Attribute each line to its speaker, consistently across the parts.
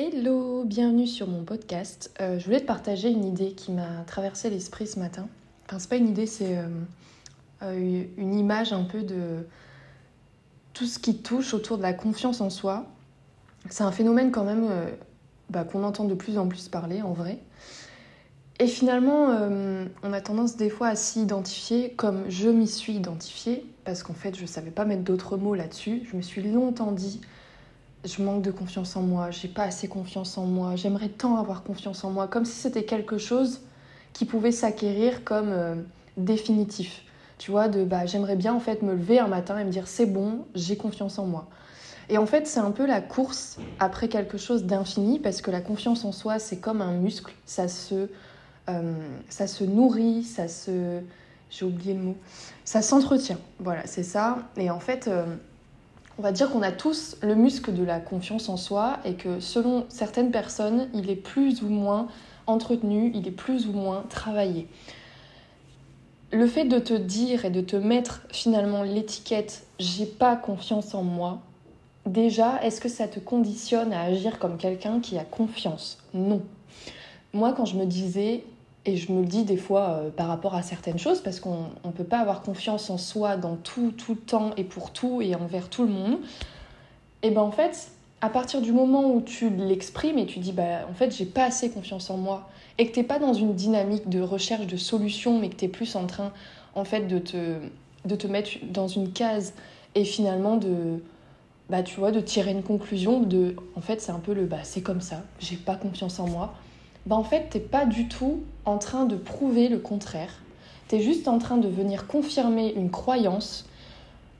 Speaker 1: Hello, bienvenue sur mon podcast. Euh, je voulais te partager une idée qui m'a traversé l'esprit ce matin. Enfin, c'est pas une idée, c'est euh, euh, une image un peu de tout ce qui touche autour de la confiance en soi. C'est un phénomène quand même bah, qu'on entend de plus en plus parler en vrai. Et finalement, on a tendance des fois à s'y identifier comme je m'y suis identifiée, parce qu'en fait, je savais pas mettre d'autres mots là-dessus. Je me suis longtemps dit je manque de confiance en moi, j'ai pas assez confiance en moi, j'aimerais tant avoir confiance en moi, comme si c'était quelque chose qui pouvait s'acquérir comme euh, définitif. Tu vois, de bah j'aimerais bien en fait me lever un matin et me dire c'est bon, j'ai confiance en moi. Et en fait, c'est un peu la course après quelque chose d'infini parce que la confiance en soi, c'est comme un muscle, ça se euh, ça se nourrit, ça se j'ai oublié le mot, ça s'entretient. Voilà, c'est ça. Et en fait, euh, on va dire qu'on a tous le muscle de la confiance en soi et que selon certaines personnes, il est plus ou moins entretenu, il est plus ou moins travaillé. Le fait de te dire et de te mettre finalement l'étiquette j'ai pas confiance en moi, déjà, est-ce que ça te conditionne à agir comme quelqu'un qui a confiance? Non. Moi, quand je me disais et je me le dis des fois euh, par rapport à certaines choses, parce qu'on ne peut pas avoir confiance en soi dans tout, tout le temps et pour tout et envers tout le monde. Et ben en fait, à partir du moment où tu l'exprimes et tu dis, bah en fait, j'ai pas assez confiance en moi, et que tu n'es pas dans une dynamique de recherche de solutions, mais que tu es plus en train, en fait, de te, de te mettre dans une case et finalement de, bah tu vois, de tirer une conclusion de, en fait, c'est un peu le, bah c'est comme ça, j'ai pas confiance en moi bah en fait, t'es pas du tout en train de prouver le contraire. Tu es juste en train de venir confirmer une croyance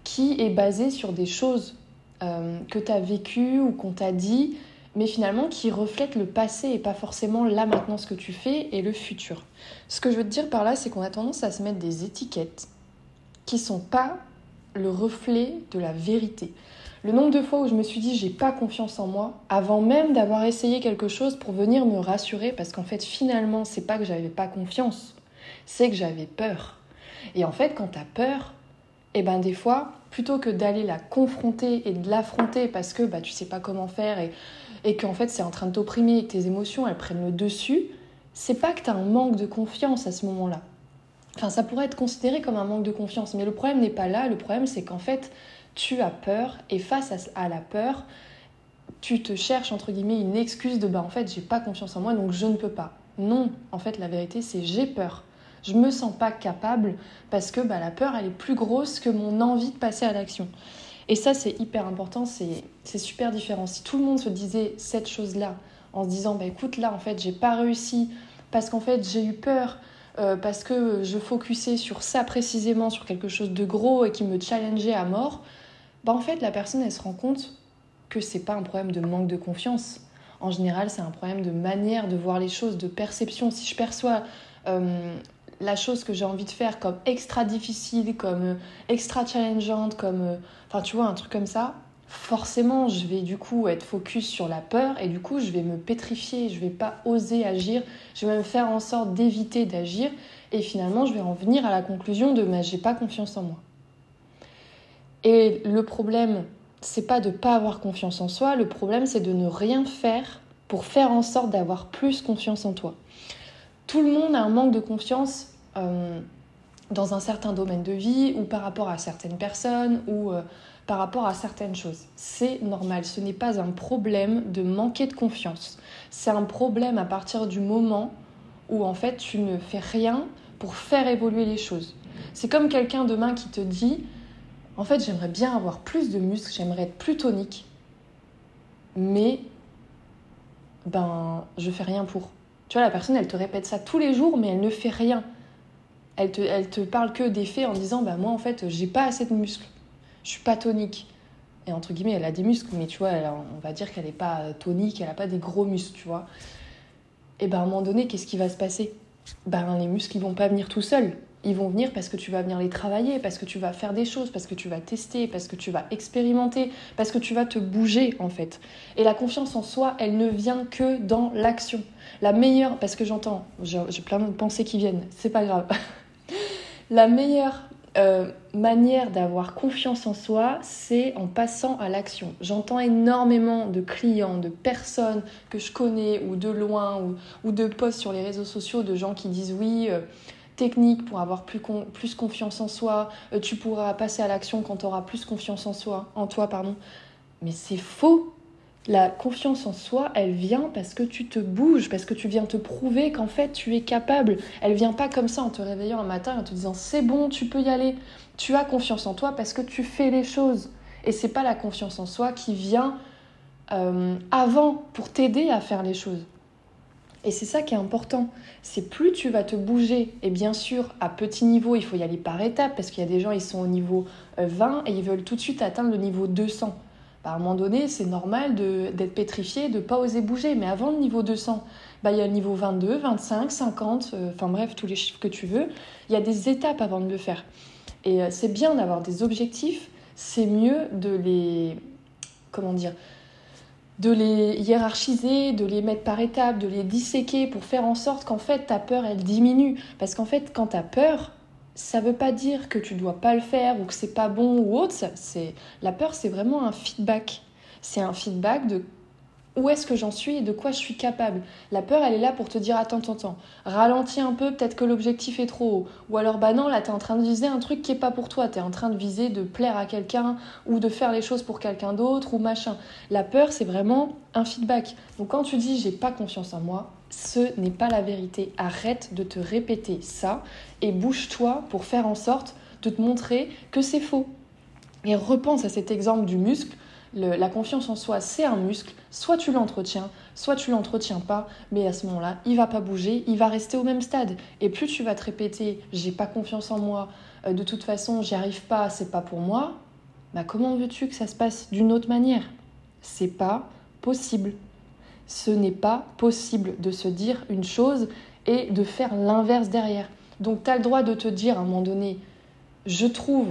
Speaker 1: qui est basée sur des choses euh, que tu as vécues ou qu'on t'a dit, mais finalement qui reflètent le passé et pas forcément là maintenant ce que tu fais et le futur. Ce que je veux te dire par là, c'est qu'on a tendance à se mettre des étiquettes qui sont pas le reflet de la vérité. Le nombre de fois où je me suis dit j'ai pas confiance en moi, avant même d'avoir essayé quelque chose pour venir me rassurer, parce qu'en fait finalement c'est pas que j'avais pas confiance, c'est que j'avais peur. Et en fait quand t'as peur, et eh ben des fois, plutôt que d'aller la confronter et de l'affronter parce que bah, tu sais pas comment faire et, et qu'en fait c'est en train de t'opprimer et que tes émotions elles prennent le dessus, c'est pas que tu as un manque de confiance à ce moment-là. Enfin, ça pourrait être considéré comme un manque de confiance, mais le problème n'est pas là. Le problème, c'est qu'en fait, tu as peur et face à, la peur, tu te cherches entre guillemets une excuse de bah en fait j'ai pas confiance en moi donc je ne peux pas. Non, en fait la vérité c'est j'ai peur. Je me sens pas capable parce que bah, la peur elle est plus grosse que mon envie de passer à l'action. Et ça c'est hyper important, c'est super différent. Si tout le monde se disait cette chose-là en se disant bah écoute là en fait j'ai pas réussi parce qu'en fait j'ai eu peur, euh, parce que je focusais sur ça précisément, sur quelque chose de gros et qui me challengeait à mort, bah en fait la personne elle se rend compte que c'est pas un problème de manque de confiance. En général, c'est un problème de manière de voir les choses, de perception. Si je perçois euh, la chose que j'ai envie de faire comme extra difficile, comme euh, extra challengeante, comme euh, enfin tu vois un truc comme ça, forcément je vais du coup être focus sur la peur et du coup je vais me pétrifier, je vais pas oser agir, je vais même faire en sorte d'éviter d'agir et finalement je vais en venir à la conclusion de mais j'ai pas confiance en moi. Et le problème, c'est pas de pas avoir confiance en soi, le problème c'est de ne rien faire pour faire en sorte d'avoir plus confiance en toi. Tout le monde a un manque de confiance euh, dans un certain domaine de vie ou par rapport à certaines personnes ou euh, par rapport à certaines choses. C'est normal, ce n'est pas un problème de manquer de confiance. C'est un problème à partir du moment où en fait tu ne fais rien pour faire évoluer les choses. C'est comme quelqu'un demain qui te dit en fait, j'aimerais bien avoir plus de muscles, j'aimerais être plus tonique, mais ben, je fais rien pour. Tu vois, la personne, elle te répète ça tous les jours, mais elle ne fait rien. Elle te, te parle que des faits en disant, bah moi, en fait, j'ai pas assez de muscles, je suis pas tonique. Et entre guillemets, elle a des muscles, mais tu vois, on va dire qu'elle n'est pas tonique, elle a pas des gros muscles, tu vois. Et ben, à un moment donné, qu'est-ce qui va se passer? Ben, les muscles, ils vont pas venir tout seuls ils vont venir parce que tu vas venir les travailler, parce que tu vas faire des choses, parce que tu vas tester, parce que tu vas expérimenter, parce que tu vas te bouger en fait. Et la confiance en soi, elle ne vient que dans l'action. La meilleure, parce que j'entends, j'ai plein de pensées qui viennent, c'est pas grave. la meilleure euh, manière d'avoir confiance en soi, c'est en passant à l'action. J'entends énormément de clients, de personnes que je connais ou de loin ou, de posts sur les réseaux sociaux de gens qui disent oui. Euh, technique pour avoir plus, plus confiance en soi, euh, tu pourras passer à l'action quand tu auras plus confiance en soi, en toi, pardon. Mais c'est faux. La confiance en soi, elle vient parce que tu te bouges, parce que tu viens te prouver qu'en fait tu es capable. Elle vient pas comme ça en te réveillant un matin et en te disant c'est bon, tu peux y aller. Tu as confiance en toi parce que tu fais les choses. Et c'est pas la confiance en soi qui vient euh, avant pour t'aider à faire les choses. Et c'est ça qui est important. C'est plus tu vas te bouger, et bien sûr, à petit niveau, il faut y aller par étapes, parce qu'il y a des gens, ils sont au niveau 20 euh, et ils veulent tout de suite atteindre le niveau 200 à un moment donné, c'est normal d'être pétrifié, de pas oser bouger. Mais avant le niveau 200, bah, il y a le niveau 22, 25, 50, enfin bref, tous les chiffres que tu veux. Il y a des étapes avant de le faire. Et euh, c'est bien d'avoir des objectifs, c'est mieux de les. Comment dire de les hiérarchiser, de les mettre par étapes, de les disséquer pour faire en sorte qu'en fait ta peur elle diminue. Parce qu'en fait, quand tu as peur, ça veut pas dire que tu dois pas le faire ou que c'est pas bon ou autre. C'est la peur, c'est vraiment un feedback. C'est un feedback de où est-ce que j'en suis et de quoi je suis capable. La peur, elle est là pour te dire attends, attends, attends, ralentis un peu, peut-être que l'objectif est trop haut. Ou alors, bah non, là, tu es en train de viser un truc qui est pas pour toi. Tu es en train de viser de plaire à quelqu'un ou de faire les choses pour quelqu'un d'autre ou machin. La peur, c'est vraiment un feedback. Donc, quand tu dis j'ai pas confiance en moi, ce n'est pas la vérité. Arrête de te répéter ça et bouge-toi pour faire en sorte de te montrer que c'est faux. Et repense à cet exemple du muscle. La confiance en soi, c'est un muscle. Soit tu l'entretiens, soit tu l'entretiens pas, mais à ce moment-là, il va pas bouger, il va rester au même stade. Et plus tu vas te répéter, j'ai pas confiance en moi, euh, de toute façon, j'y arrive pas, c'est pas pour moi, bah comment veux-tu que ça se passe d'une autre manière? C'est pas possible ce n'est pas possible de se dire une chose et de faire l'inverse derrière. Donc tu as le droit de te dire à un moment donné, je trouve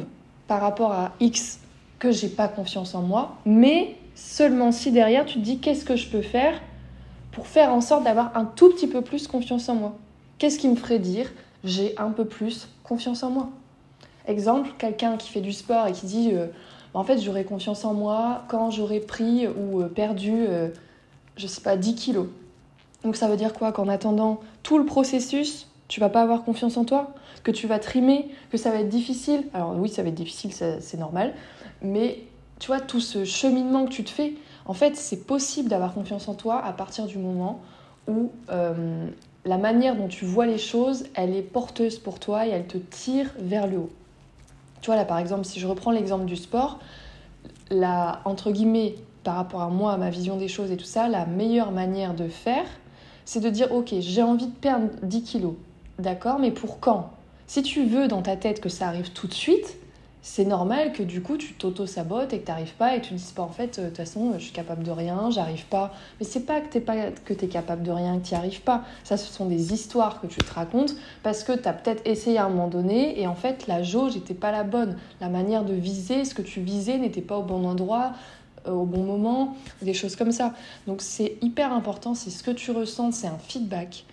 Speaker 1: par rapport à X que j'ai pas confiance en moi, mais seulement si derrière tu te dis qu'est-ce que je peux faire pour faire en sorte d'avoir un tout petit peu plus confiance en moi? Qu'est-ce qui me ferait dire j'ai un peu plus confiance en moi? Exemple, quelqu'un qui fait du sport et qui dit euh, en fait j'aurais confiance en moi quand j'aurais pris ou euh, perdu euh, je sais pas, 10 kilos. Donc ça veut dire quoi? Qu'en attendant tout le processus, tu vas pas avoir confiance en toi? Que tu vas trimer? Que ça va être difficile? Alors oui, ça va être difficile, c'est normal. Mais tu vois, tout ce cheminement que tu te fais, en fait, c'est possible d'avoir confiance en toi à partir du moment où euh, la manière dont tu vois les choses, elle est porteuse pour toi et elle te tire vers le haut. Tu vois, là par exemple, si je reprends l'exemple du sport, la, entre guillemets, par rapport à moi, à ma vision des choses et tout ça, la meilleure manière de faire, c'est de dire ok, j'ai envie de perdre 10 kilos. D'accord, mais pour quand? Si tu veux dans ta tête que ça arrive tout de suite, c'est normal que du coup tu t'auto-sabotes et que tu n'arrives pas et tu ne dises pas en fait, euh, de toute façon, je suis capable de rien, j'arrive pas. Mais c'est pas que tu pas que es capable de rien, que tu n'y arrives pas. Ça, ce sont des histoires que tu te racontes parce que tu as peut-être essayé à un moment donné et en fait la jauge n'était pas la bonne. La manière de viser, ce que tu visais n'était pas au bon endroit, euh, au bon moment, des choses comme ça. Donc c'est hyper important, c'est ce que tu ressens, c'est un feedback.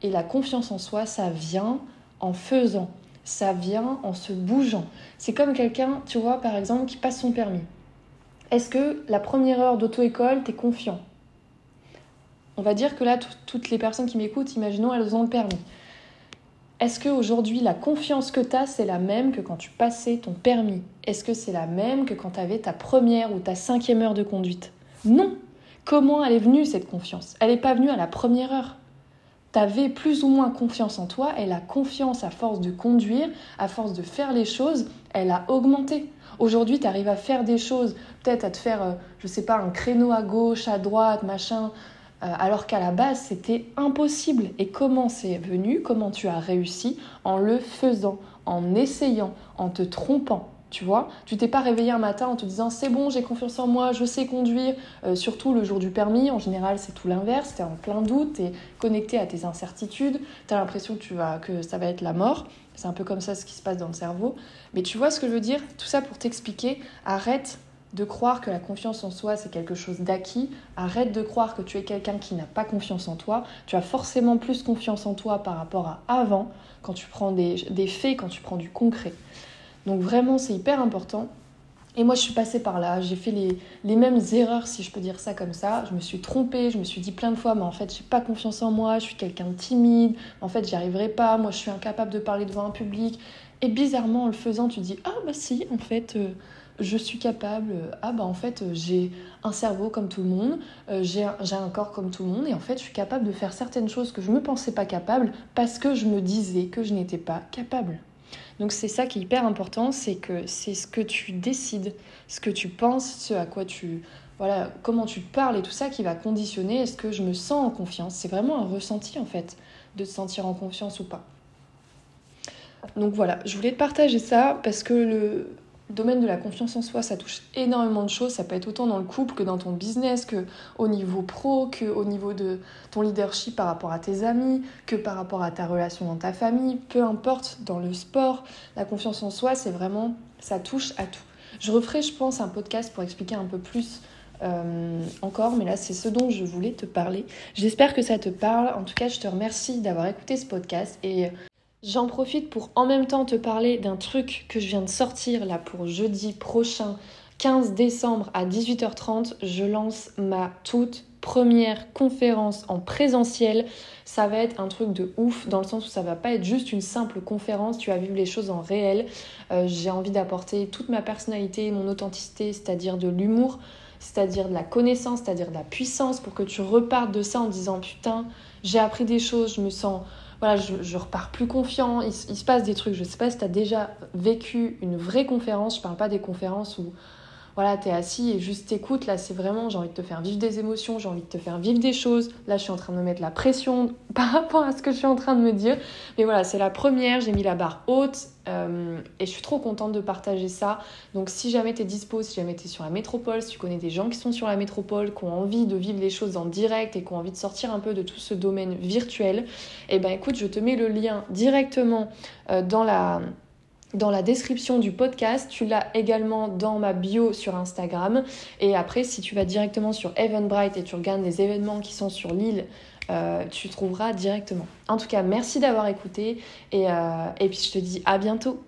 Speaker 1: Et la confiance en soi, ça vient en faisant, ça vient en se bougeant. C'est comme quelqu'un, tu vois, par exemple, qui passe son permis. Est-ce que la première heure d'auto-école, tu es confiant? On va dire que là, toutes les personnes qui m'écoutent, imaginons, elles ont le permis. Est-ce qu'aujourd'hui, la confiance que tu as, c'est la même que quand tu passais ton permis? Est-ce que c'est la même que quand tu avais ta première ou ta cinquième heure de conduite? Non Comment elle est venue cette confiance? Elle n'est pas venue à la première heure. Tu avais plus ou moins confiance en toi et la confiance à force de conduire, à force de faire les choses, elle a augmenté. Aujourd'hui, tu arrives à faire des choses, peut-être à te faire, euh, je sais pas, un créneau à gauche, à droite, machin, euh, alors qu'à la base c'était impossible. Et comment c'est venu Comment tu as réussi En le faisant, en essayant, en te trompant? Tu vois, tu t'es pas réveillé un matin en te disant c'est bon, j'ai confiance en moi, je sais conduire. Euh, surtout le jour du permis, en général c'est tout l'inverse. Tu es en plein doute, tu es connecté à tes incertitudes, tu as l'impression que, que ça va être la mort. C'est un peu comme ça ce qui se passe dans le cerveau. Mais tu vois ce que je veux dire? Tout ça pour t'expliquer. Arrête de croire que la confiance en soi c'est quelque chose d'acquis. Arrête de croire que tu es quelqu'un qui n'a pas confiance en toi. Tu as forcément plus confiance en toi par rapport à avant, quand tu prends des, faits, quand tu prends du concret. Donc vraiment, c'est hyper important. Et moi, je suis passée par là, j'ai fait les, mêmes erreurs, si je peux dire ça comme ça. Je me suis trompée, je me suis dit plein de fois, mais en fait, j'ai pas confiance en moi, je suis quelqu'un de timide, en fait, j'y arriverai pas, moi, je suis incapable de parler devant un public. Et bizarrement, en le faisant, tu dis, ah bah si, en fait, euh, je suis capable, ah bah en fait, euh, j'ai un cerveau comme tout le monde, euh, j'ai un corps comme tout le monde, et en fait, je suis capable de faire certaines choses que je me pensais pas capable parce que je me disais que je n'étais pas capable. Donc c'est ça qui est hyper important, c'est que c'est ce que tu décides, ce que tu penses, ce à quoi tu voilà, comment tu parles et tout ça qui va conditionner est-ce que je me sens en confiance. C'est vraiment un ressenti en fait de te sentir en confiance ou pas. Donc voilà, je voulais te partager ça parce que le, domaine de la confiance en soi, ça touche énormément de choses. Ça peut être autant dans le couple que dans ton business, que au niveau pro, que au niveau de ton leadership par rapport à tes amis, que par rapport à ta relation dans ta famille. Peu importe, dans le sport, la confiance en soi, c'est vraiment, ça touche à tout. Je referai, je pense, un podcast pour expliquer un peu plus euh, encore, mais là c'est ce dont je voulais te parler. J'espère que ça te parle. En tout cas, je te remercie d'avoir écouté ce podcast et J'en profite pour en même temps te parler d'un truc que je viens de sortir là pour jeudi prochain, 15 décembre à 18h30. Je lance ma toute première conférence en présentiel. Ça va être un truc de ouf dans le sens où ça va pas être juste une simple conférence, tu vas vivre les choses en réel. Euh, j'ai envie d'apporter toute ma personnalité, mon authenticité, c'est-à-dire de l'humour, c'est-à-dire de la connaissance, c'est-à-dire de la puissance pour que tu repartes de ça en disant putain, j'ai appris des choses, je me sens voilà, je, repars plus confiant, il, se passe des trucs. Je sais pas si tu as déjà vécu une vraie conférence, je parle pas des conférences où voilà, tu es assis et juste t'écoutes. Là, c'est vraiment, j'ai envie de te faire vivre des émotions, j'ai envie de te faire vivre des choses. Là, je suis en train de me mettre la pression par rapport à ce que je suis en train de me dire. Mais voilà, c'est la première, j'ai mis la barre haute euh, et je suis trop contente de partager ça. Donc, si jamais tu es dispo, si jamais tu es sur la métropole, si tu connais des gens qui sont sur la métropole, qui ont envie de vivre les choses en direct et qui ont envie de sortir un peu de tout ce domaine virtuel, eh ben écoute, je te mets le lien directement euh, dans la dans la description du podcast. Tu l'as également dans ma bio sur Instagram. Et après, si tu vas directement sur Eventbrite et tu regardes les événements qui sont sur l'île, euh, tu trouveras directement. En tout cas, merci d'avoir écouté et, euh, et puis je te dis à bientôt.